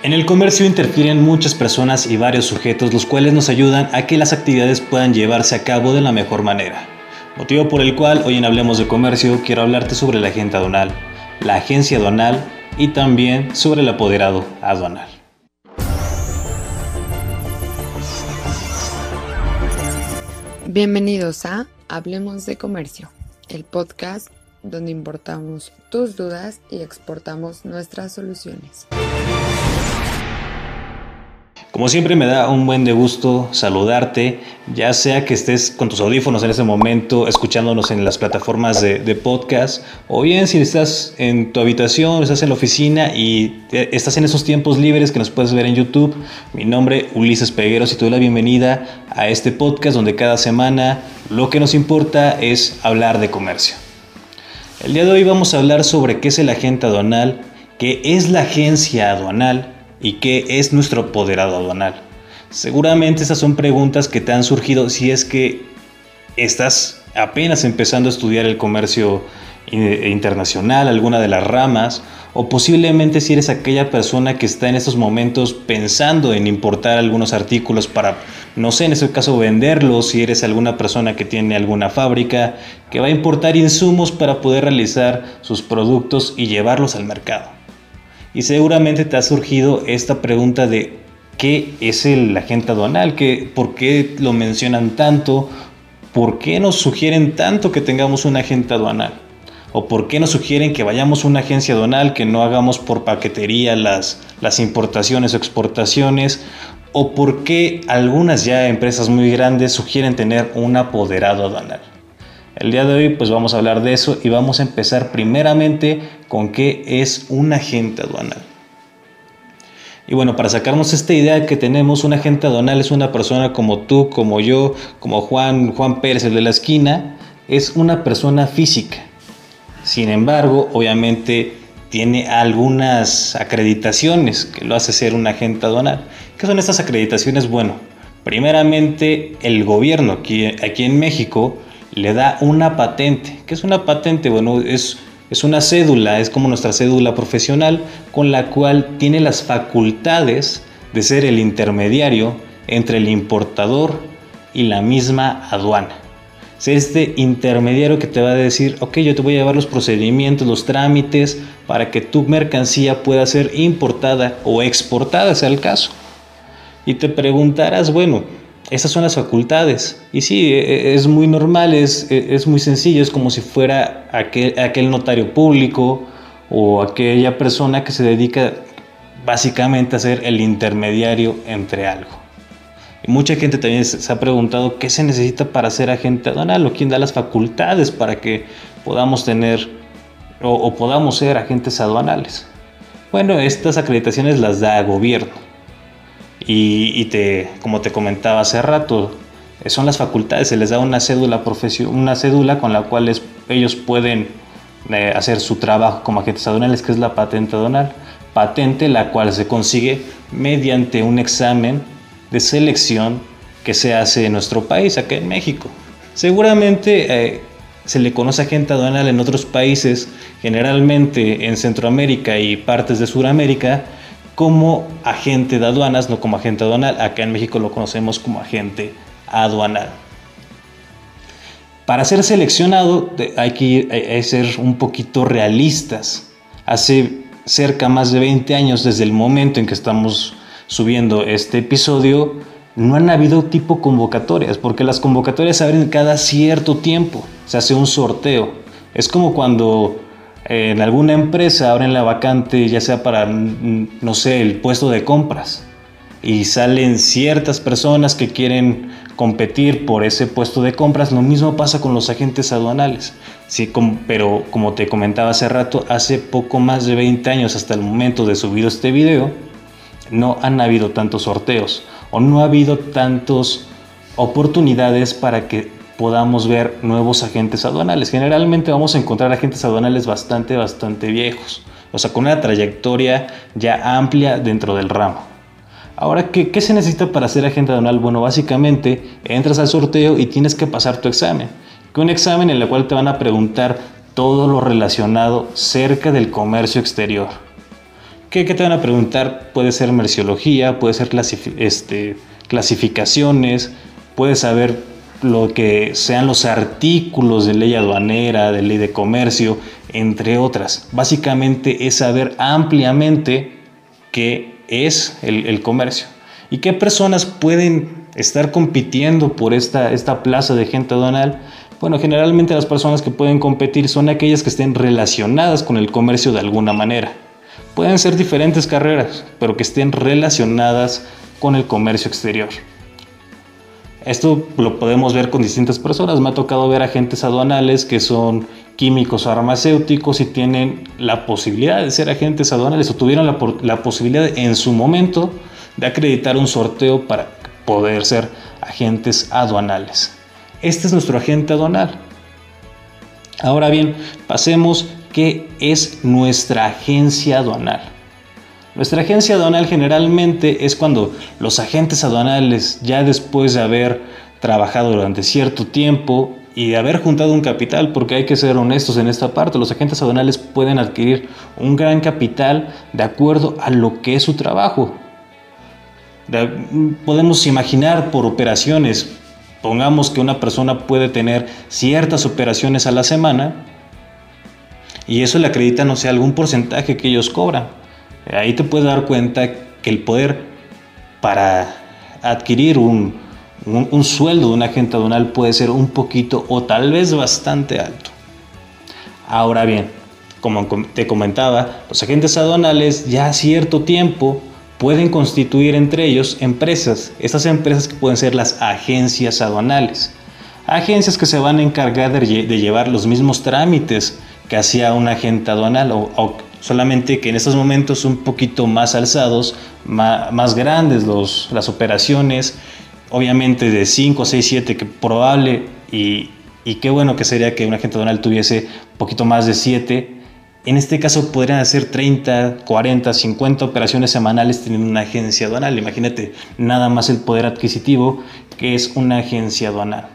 En el comercio interfieren muchas personas y varios sujetos, los cuales nos ayudan a que las actividades puedan llevarse a cabo de la mejor manera. Motivo por el cual hoy en Hablemos de Comercio quiero hablarte sobre la agente aduanal, la agencia aduanal y también sobre el apoderado aduanal. Bienvenidos a Hablemos de Comercio, el podcast donde importamos tus dudas y exportamos nuestras soluciones. Como siempre me da un buen de gusto saludarte, ya sea que estés con tus audífonos en este momento escuchándonos en las plataformas de, podcast, o bien si estás en tu habitación, estás en la oficina y estás en esos tiempos libres que nos puedes ver en YouTube. Mi nombre Ulises Pegueros y te doy la bienvenida a este podcast donde cada semana lo que nos importa es hablar de comercio. El día de hoy vamos a hablar sobre qué es el agente aduanal, qué es la agencia aduanal, y qué es nuestro apoderado aduanal? Seguramente esas son preguntas que te han surgido si es que estás apenas empezando a estudiar el comercio internacional, alguna de las ramas, o posiblemente si eres aquella persona que está en estos momentos pensando en importar algunos artículos para, no sé, en ese caso venderlos, si eres alguna persona que tiene alguna fábrica que va a importar insumos para poder realizar sus productos y llevarlos al mercado. Y seguramente te ha surgido esta pregunta de qué es el agente aduanal, ¿Qué, por qué lo mencionan tanto, por qué nos sugieren tanto que tengamos un agente aduanal. ¿O por qué nos sugieren que vayamos a una agencia aduanal, que no hagamos por paquetería las, las importaciones o exportaciones? ¿O por qué algunas ya empresas muy grandes sugieren tener un apoderado aduanal? El día de hoy pues vamos a hablar de eso y vamos a empezar primeramente con qué es un agente aduanal. Y bueno, para sacarnos esta idea que tenemos, un agente aduanal es una persona como tú, como yo, como Juan, Juan Pérez, el de la esquina, es una persona física. Sin embargo, obviamente tiene algunas acreditaciones que lo hace ser un agente aduanal. ¿Qué son estas acreditaciones? Bueno, primeramente el gobierno aquí, aquí en México le da una patente. ¿Qué es una patente? Bueno, es, es una cédula, es como nuestra cédula profesional con la cual tiene las facultades de ser el intermediario entre el importador y la misma aduana. Es este intermediario que te va a decir, ok, yo te voy a llevar los procedimientos, los trámites para que tu mercancía pueda ser importada o exportada, sea el caso. Y te preguntarás, bueno, esas son las facultades. Y sí, e, e, es muy normal, es, e, es muy sencillo, es como si fuera aquel, notario público o aquella persona que se dedica básicamente a ser el intermediario entre algo. Y mucha gente también se ha preguntado qué se necesita para ser agente aduanal o quién da las facultades para que podamos tener o, o podamos ser agentes aduanales. Bueno, estas acreditaciones las da el gobierno y, te, como te comentaba hace rato, son las facultades, se les da una cédula, una cédula con la cual ellos pueden eh, hacer su trabajo como agentes aduanales, que es la patente aduanal. Patente la cual se consigue mediante un examen de selección que se hace en nuestro país, acá en México. Seguramente eh, se le conoce agente aduanal en otros países, generalmente en Centroamérica y partes de Sudamérica, como agente de aduanas, no como agente aduanal. Acá en México lo conocemos como agente aduanal. Para ser seleccionado hay que ser un poquito realistas. Hace cerca más de 20 años desde el momento en que estamos subiendo este episodio, no han habido tipo convocatorias, porque las convocatorias se abren cada cierto tiempo, se hace un sorteo. Es como cuando en alguna empresa abren la vacante ya sea para, no sé, el puesto de compras y salen ciertas personas que quieren competir por ese puesto de compras, lo mismo pasa con los agentes aduanales. Sí, pero como te comentaba hace rato, hace poco más de 20 años hasta el momento de subir este video, no han habido tantos sorteos o no ha habido tantas oportunidades para que podamos ver nuevos agentes aduanales. Generalmente vamos a encontrar agentes aduanales bastante, bastante viejos, o sea, con una trayectoria ya amplia dentro del ramo. Ahora, ¿qué, ¿qué, se necesita para ser agente aduanal? Bueno, básicamente entras al sorteo y tienes que pasar tu examen. Que un examen en el cual te van a preguntar todo lo relacionado cerca del comercio exterior. ¿Qué, te van a preguntar? Puede ser merciología, puede ser este, clasificaciones, puedes saber lo que sean los artículos de ley aduanera, de ley de comercio, entre otras. Básicamente es saber ampliamente qué es el, comercio y qué personas pueden estar compitiendo por esta, esta plaza de gente aduanal. Bueno, generalmente las personas que pueden competir son aquellas que estén relacionadas con el comercio de alguna manera. Pueden ser diferentes carreras, pero que estén relacionadas con el comercio exterior. Esto lo podemos ver con distintas personas. Me ha tocado ver agentes aduanales que son químicos o farmacéuticos y tienen la posibilidad de ser agentes aduanales o tuvieron la, posibilidad en su momento de acreditar un sorteo para poder ser agentes aduanales. Este es nuestro agente aduanal. Ahora bien, pasemos qué es nuestra agencia aduanal. Nuestra agencia aduanal generalmente es cuando los agentes aduanales, ya después de haber trabajado durante cierto tiempo y de haber juntado un capital, porque hay que ser honestos en esta parte, los agentes aduanales pueden adquirir un gran capital de acuerdo a lo que es su trabajo. podemos imaginar por operaciones, pongamos que una persona puede tener ciertas operaciones a la semana y eso le acredita, no sé, algún porcentaje que ellos cobran. Ahí te puedes dar cuenta que el poder para adquirir un, un, sueldo de un agente aduanal puede ser un poquito o tal vez bastante alto. Ahora bien, como te comentaba, los agentes aduanales ya a cierto tiempo pueden constituir entre ellos empresas. Estas empresas que pueden ser las agencias aduanales. Agencias que se van a encargar de, llevar los mismos trámites que hacía un agente aduanal o solamente que en estos momentos un poquito más alzados, más, grandes los, las operaciones, obviamente de 5, 6, 7, que probable y, qué bueno que sería que un agente aduanal tuviese un poquito más de 7. En este caso podrían hacer 30, 40, 50 operaciones semanales teniendo una agencia aduanal. Imagínate nada más el poder adquisitivo que es una agencia aduanal.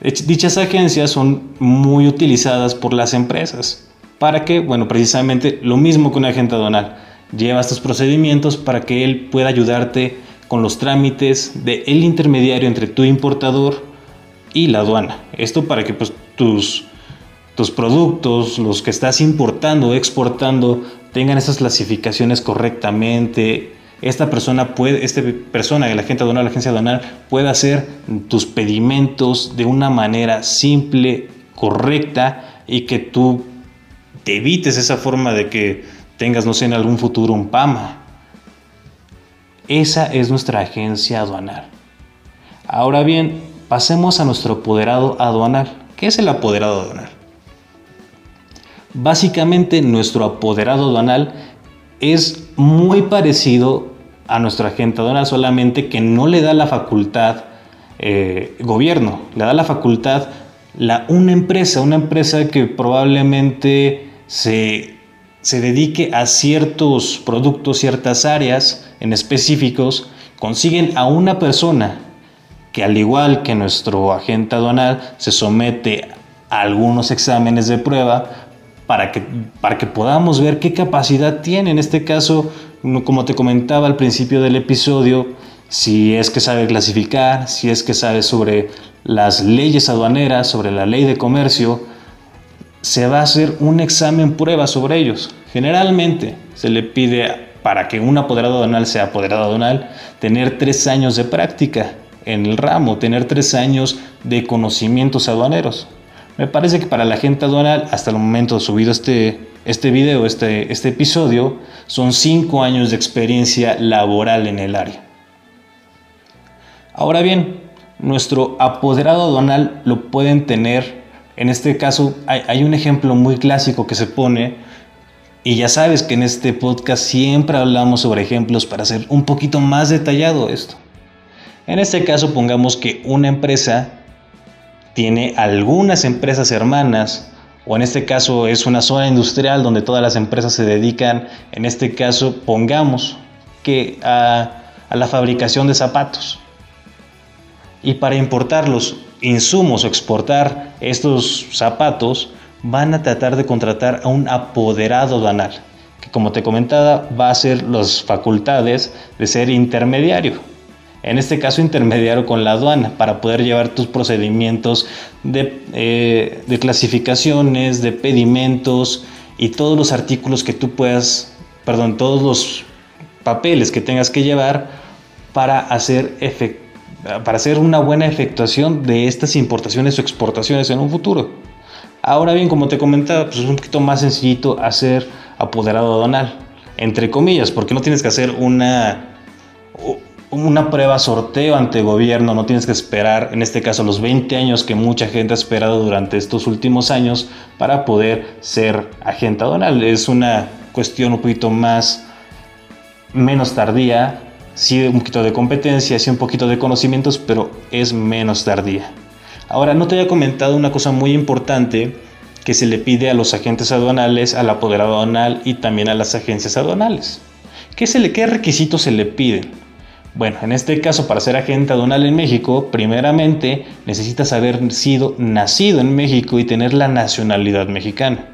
Dichas agencias son muy utilizadas por las empresas para que, bueno, precisamente lo mismo que un agente aduanal, lleva estos procedimientos para que él pueda ayudarte con los trámites del el intermediario entre tu importador y la aduana. Esto para que pues, tus, tus productos, los que estás importando o exportando, tengan esas clasificaciones correctamente. Esta persona puede, esta persona, el agente aduanal, la agencia aduanal, puede hacer tus pedimentos de una manera simple, correcta y que tú te evites esa forma de que tengas, no sé, en algún futuro un PAMA. Esa es nuestra agencia aduanal. Ahora bien, pasemos a nuestro apoderado aduanal. ¿Qué es el apoderado aduanal? Básicamente nuestro apoderado aduanal es muy parecido a nuestro agente aduanal, solamente que no le da la facultad eh, gobierno, le da la facultad la, una empresa, una empresa que probablemente se, dedique a ciertos productos, ciertas áreas en específicos, consiguen a una persona que al igual que nuestro agente aduanal se somete a algunos exámenes de prueba para que, para que podamos ver qué capacidad tiene. En este caso, como te comentaba al principio del episodio, si es que sabe clasificar, si es que sabe sobre las leyes aduaneras, sobre la ley de comercio, se va a hacer un examen prueba sobre ellos. Generalmente se le pide para que un apoderado aduanal sea apoderado aduanal tener tres años de práctica en el ramo, tener tres años de conocimientos aduaneros. Me parece que para la gente aduanal, hasta el momento subido este, este video, este, este episodio, son cinco años de experiencia laboral en el área. Ahora bien, nuestro apoderado aduanal lo pueden tener en este caso hay, un ejemplo muy clásico que se pone y ya sabes que en este podcast siempre hablamos sobre ejemplos para hacer un poquito más detallado esto. En este caso pongamos que una empresa tiene algunas empresas hermanas o en este caso es una zona industrial donde todas las empresas se dedican, en este caso pongamos que a, la fabricación de zapatos. Y para importarlos insumos o exportar estos zapatos, van a tratar de contratar a un apoderado aduanal, que como te comentaba va a ser las facultades de ser intermediario. En este caso intermediario con la aduana para poder llevar tus procedimientos de, eh, de clasificaciones, de pedimentos y todos los artículos que tú puedas, perdón, todos los papeles que tengas que llevar para hacer, para hacer una buena efectuación de estas importaciones o exportaciones en un futuro. Ahora bien, como te comentaba, pues es un poquito más sencillito hacer apoderado aduanal, entre comillas, porque no tienes que hacer una, una prueba sorteo ante gobierno, no tienes que esperar, en este caso, los 20 años que mucha gente ha esperado durante estos últimos años para poder ser agente aduanal. Es una cuestión un poquito más, menos tardía, sí un poquito de competencia, sí un poquito de conocimientos, pero es menos tardía. Ahora, no te había comentado una cosa muy importante que se le pide a los agentes aduanales, al apoderado aduanal y también a las agencias aduanales. ¿Qué, se qué requisitos se le piden? Bueno, en este caso, para ser agente aduanal en México, primeramente necesitas haber sido nacido en México y tener la nacionalidad mexicana.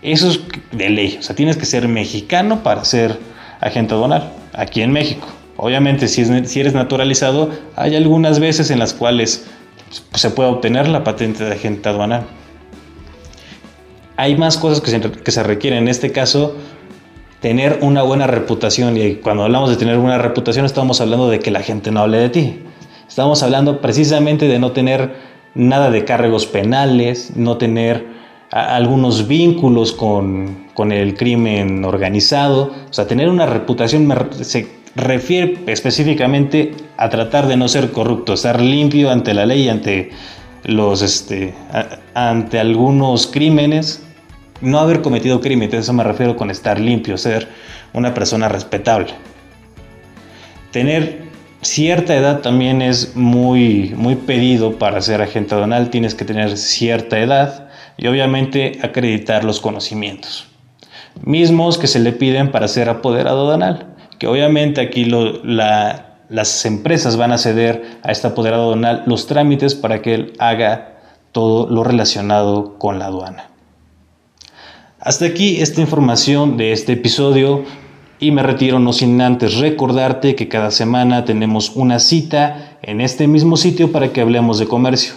Eso es de ley, o sea, tienes que ser mexicano para ser agente aduanal aquí en México. Obviamente, si, si eres naturalizado, hay algunas veces en las cuales se puede obtener la patente de agente aduanal. Hay más cosas que se, que se requieren. En este caso, tener una buena reputación. Y cuando hablamos de tener una reputación, estamos hablando de que la gente no hable de ti. Estamos hablando precisamente de no tener nada de cargos penales, no tener algunos vínculos con, con, el crimen organizado. O sea, tener una reputación se refiere específicamente a tratar de no ser corrupto, estar limpio ante la ley, ante los este, ante algunos crímenes, no haber cometido crimen, eso me refiero con estar limpio, ser una persona respetable. Tener cierta edad también es muy, muy pedido para ser agente aduanal, tienes que tener cierta edad y obviamente acreditar los conocimientos mismos que se le piden para ser apoderado aduanal que obviamente aquí las empresas van a ceder a este apoderado aduanal los trámites para que él haga todo lo relacionado con la aduana. Hasta aquí esta información de este episodio y me retiro no sin antes recordarte que cada semana tenemos una cita en este mismo sitio para que hablemos de comercio.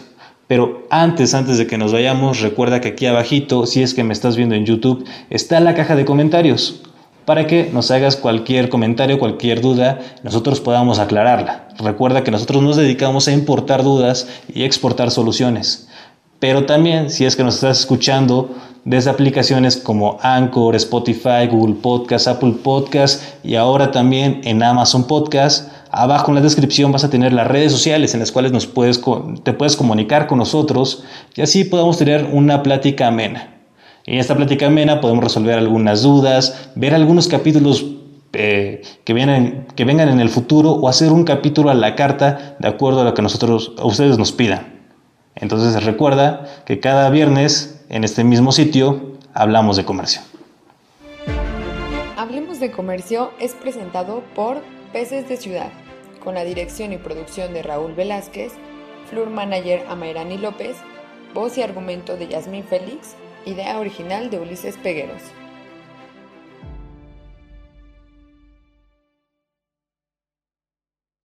Pero antes, antes de que nos vayamos, recuerda que aquí abajito, si es que me estás viendo en YouTube, está la caja de comentarios para que nos hagas cualquier comentario, cualquier duda, nosotros podamos aclararla. Recuerda que nosotros nos dedicamos a importar dudas y exportar soluciones. Pero también, si es que nos estás escuchando desde aplicaciones como Anchor, Spotify, Google Podcast, Apple Podcast y ahora también en Amazon Podcast, abajo en la descripción vas a tener las redes sociales en las cuales nos puedes, te puedes comunicar con nosotros y así podamos tener una plática amena. En esta plática amena podemos resolver algunas dudas, ver algunos capítulos eh, que, vienen, que vengan en el futuro o hacer un capítulo a la carta de acuerdo a lo que nosotros, ustedes nos pidan. Entonces recuerda que cada viernes en este mismo sitio hablamos de comercio. Hablemos de comercio es presentado por Peces de Ciudad, con la dirección y producción de Raúl Velázquez, Flur Manager Amairani López, voz y argumento de Yasmín Félix Idea original de Ulises Pegueros.